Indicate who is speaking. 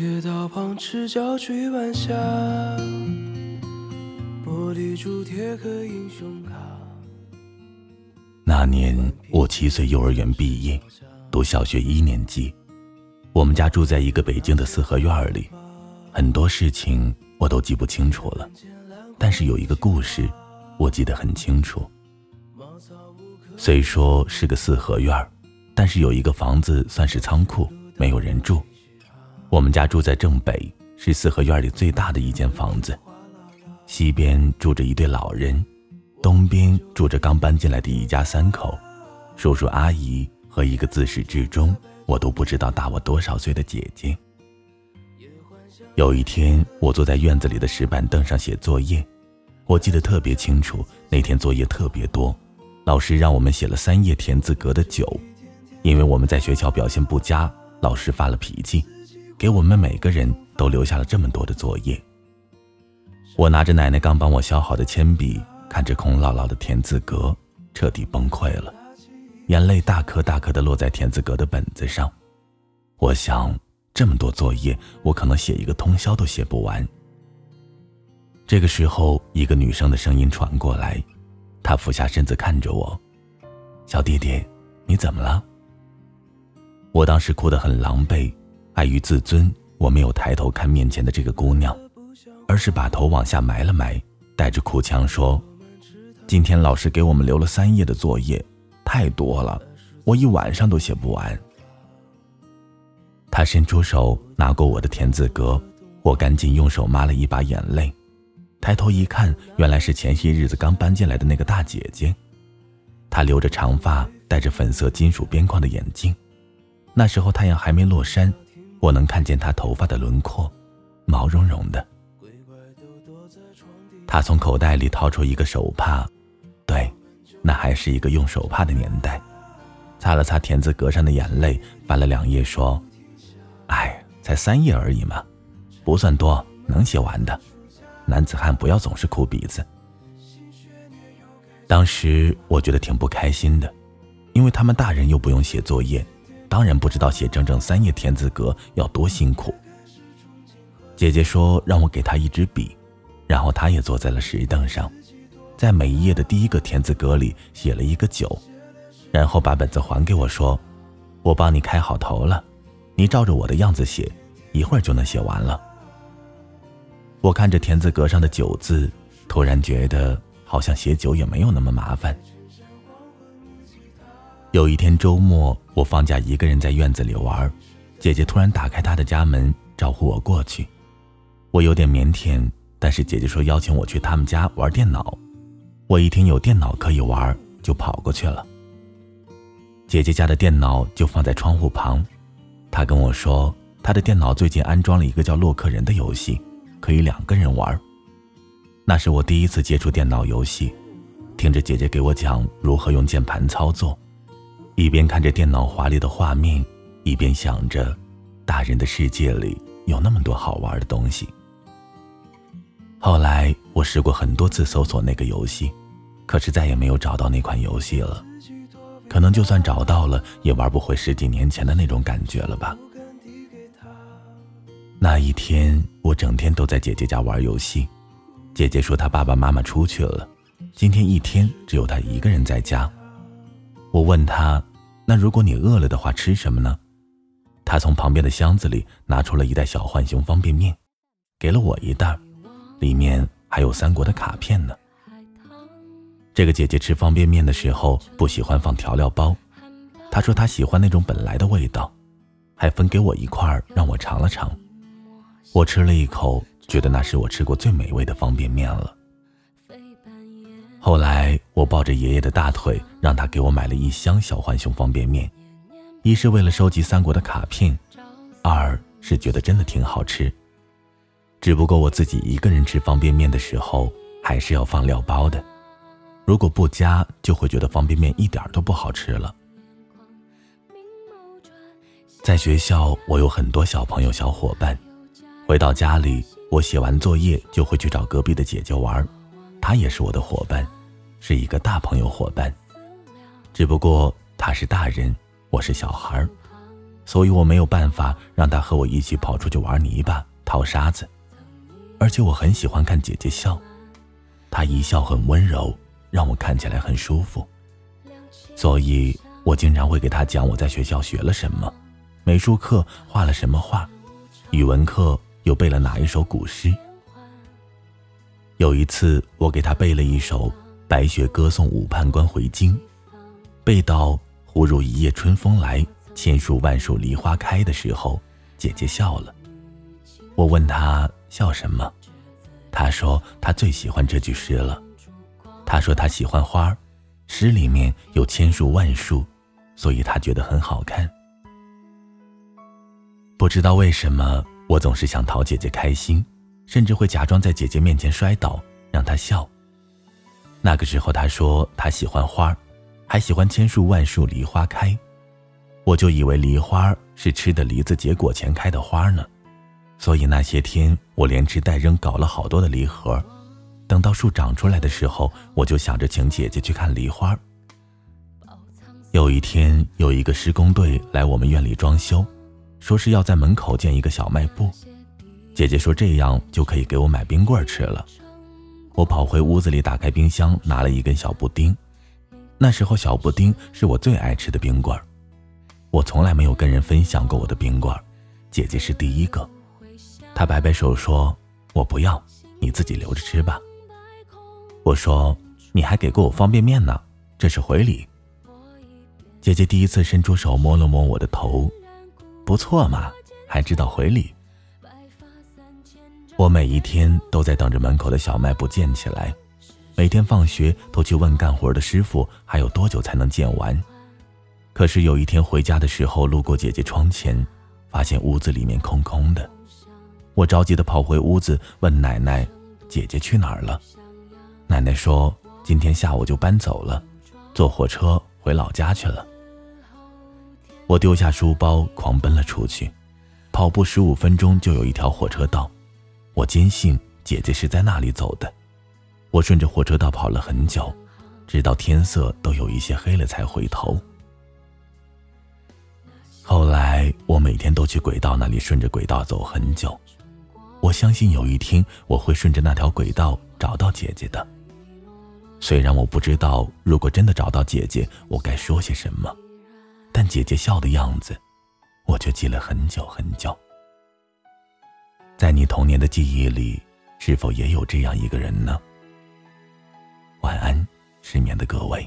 Speaker 1: 铁道旁赤脚追晚霞，玻璃珠贴颗英雄卡。
Speaker 2: 那年我七岁，幼儿园毕业，读小学一年级。我们家住在一个北京的四合院里，很多事情我都记不清楚了，但是有一个故事，我记得很清楚。虽说是个四合院但是有一个房子算是仓库，没有人住。我们家住在正北，是四合院里最大的一间房子。西边住着一对老人，东边住着刚搬进来的一家三口，叔叔阿姨和一个自始至终。我都不知道大我多少岁的姐姐。有一天，我坐在院子里的石板凳上写作业，我记得特别清楚。那天作业特别多，老师让我们写了三页田字格的九，因为我们在学校表现不佳，老师发了脾气，给我们每个人都留下了这么多的作业。我拿着奶奶刚帮我削好的铅笔，看着空落落的田字格，彻底崩溃了。眼泪大颗大颗的落在田字格的本子上，我想这么多作业，我可能写一个通宵都写不完。这个时候，一个女生的声音传过来，她俯下身子看着我：“小弟弟，你怎么了？”我当时哭得很狼狈，碍于自尊，我没有抬头看面前的这个姑娘，而是把头往下埋了埋，带着哭腔说：“今天老师给我们留了三页的作业。”太多了，我一晚上都写不完。他伸出手拿过我的田字格，我赶紧用手抹了一把眼泪，抬头一看，原来是前些日子刚搬进来的那个大姐姐。她留着长发，戴着粉色金属边框的眼镜。那时候太阳还没落山，我能看见他头发的轮廓，毛茸茸的。他从口袋里掏出一个手帕，对。那还是一个用手帕的年代，擦了擦田字格上的眼泪，翻了两页，说：“哎，才三页而已嘛，不算多，能写完的。男子汉不要总是哭鼻子。”当时我觉得挺不开心的，因为他们大人又不用写作业，当然不知道写整整三页田字格要多辛苦。姐姐说让我给她一支笔，然后她也坐在了石凳上。在每一页的第一个田字格里写了一个九，然后把本子还给我，说：“我帮你开好头了，你照着我的样子写，一会儿就能写完了。”我看着田字格上的九字，突然觉得好像写九也没有那么麻烦。有一天周末，我放假一个人在院子里玩，姐姐突然打开她的家门，招呼我过去。我有点腼腆，但是姐姐说邀请我去他们家玩电脑。我一听有电脑可以玩，就跑过去了。姐姐家的电脑就放在窗户旁，她跟我说，她的电脑最近安装了一个叫《洛克人》的游戏，可以两个人玩。那是我第一次接触电脑游戏，听着姐姐给我讲如何用键盘操作，一边看着电脑华丽的画面，一边想着，大人的世界里有那么多好玩的东西。后来我试过很多次搜索那个游戏。可是再也没有找到那款游戏了，可能就算找到了，也玩不回十几年前的那种感觉了吧。那一天，我整天都在姐姐家玩游戏。姐姐说她爸爸妈妈出去了，今天一天只有她一个人在家。我问她：“那如果你饿了的话，吃什么呢？”他从旁边的箱子里拿出了一袋小浣熊方便面，给了我一袋，里面还有三国的卡片呢。这个姐姐吃方便面的时候不喜欢放调料包，她说她喜欢那种本来的味道，还分给我一块让我尝了尝。我吃了一口，觉得那是我吃过最美味的方便面了。后来抱着爷爷的大腿，让他给我买了一箱小浣熊方便面，一是为了收集三国的卡片，二是觉得真的挺好吃。只不过我自己一个人吃方便面的时候，还是要放料包的。如果不加，就会觉得方便面一点都不好吃了。在学校，我有很多小朋友、小伙伴。回到家里，我写完作业就会去找隔壁的姐姐玩，她也是我的伙伴，是一个大朋友伙伴。只不过他是大人，我是小孩所以我没有办法让他和我一起跑出去玩泥巴、淘沙子。而且我很喜欢看姐姐笑，她一笑很温柔，让我看起来很舒服。所以我经常会给她讲我在学校学了什么，美术课画了什么画，语文课又背了哪一首古诗。有一次，我给她背了一首《白雪歌送武判官回京》，背到“忽如一夜春风来，千树万树梨花开”的时候，姐姐笑了。我问她。笑什么？她说她最喜欢这句诗了。她说她喜欢花诗里面有千树万树，所以她觉得很好看。不知道为什么，我总是想讨姐姐开心，甚至会假装在姐姐面前摔倒，让她笑。那个时候，他说他喜欢花还喜欢千树万树梨花开，我就以为梨花是吃的梨子结果前开的花呢。所以那些天，我连吃带扔搞了好多的梨核。等到树长出来的时候，我就想着请姐姐去看梨花。有一天，有一个施工队来我们院里装修，说是要在门口建一个小卖部。姐姐说这样就可以给我买冰棍吃了。我跑回屋子里，打开冰箱，拿了一根小布丁。那时候小布丁是我最爱吃的冰棍我从来没有跟人分享过我的冰棍姐姐是第一个。她摆摆手说：“我不要，你自己留着吃吧。”我说：“你还给过我方便面呢，这是回礼。”姐姐第一次伸出手摸了摸我的头，不错嘛，还知道回礼。我每一天都在等着门口的小卖部建起来，每天放学都去问干活的师傅还有多久才能建完。可是有一天回家的时候，路过姐姐窗前，发现屋子里面空空的。我着急的跑回屋子，问奶奶：“姐姐去哪儿了？”奶奶说：“今天下午就搬走了，坐火车回老家去了。”我丢下书包，狂奔了出去。跑步十五分钟就有一条火车道，我坚信姐姐是在那里走的。我顺着火车道跑了很久，直到天色都有一些黑了才回头。后来我每天都去轨道那里，顺着轨道走很久。我相信有一天我会顺着那条轨道找到姐姐的。虽然我不知道如果真的找到姐姐，我该说些什么，但姐姐笑的样子，我却记了很久很久。在你童年的记忆里，是否也有这样一个人呢？晚安，失眠的各位。